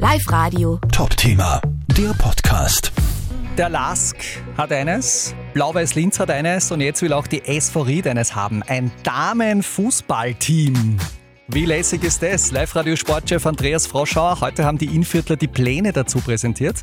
Live Radio. Top-Thema, der Podcast. Der Lask hat eines, Blau-Weiß Linz hat eines und jetzt will auch die SV Ried eines haben. Ein Damenfußballteam. Wie lässig ist das? Live-Radio-Sportchef Andreas Froschauer. Heute haben die Innviertler die Pläne dazu präsentiert.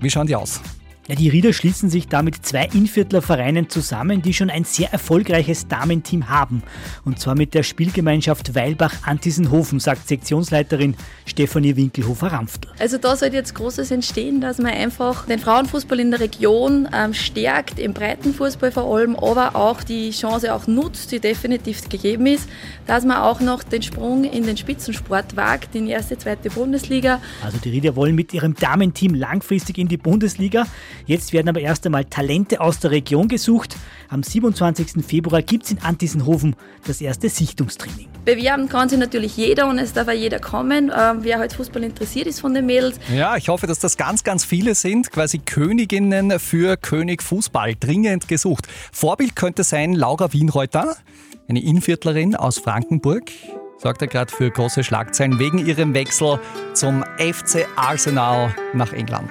Wie schauen die aus? Ja, die Rieder schließen sich da mit zwei Innviertler Vereinen zusammen, die schon ein sehr erfolgreiches Damenteam haben. Und zwar mit der Spielgemeinschaft Weilbach-Antisenhofen, sagt Sektionsleiterin Stefanie Winkelhofer-Rampftl. Also da sollte jetzt Großes entstehen, dass man einfach den Frauenfußball in der Region ähm, stärkt, im Breitenfußball vor allem, aber auch die Chance auch nutzt, die definitiv gegeben ist, dass man auch noch den Sprung in den Spitzensport wagt, in die erste, zweite Bundesliga. Also die Rieder wollen mit ihrem Damenteam langfristig in die Bundesliga. Jetzt werden aber erst einmal Talente aus der Region gesucht. Am 27. Februar gibt es in Antisenhofen das erste Sichtungstraining. Bewerben kann sich natürlich jeder und es darf auch jeder kommen, äh, wer halt Fußball interessiert ist von den Mädels. Ja, ich hoffe, dass das ganz, ganz viele sind. Quasi Königinnen für König Fußball. Dringend gesucht. Vorbild könnte sein Laura Wienreuter, eine Innviertlerin aus Frankenburg sorgt er gerade für große Schlagzeilen wegen ihrem Wechsel zum FC Arsenal nach England.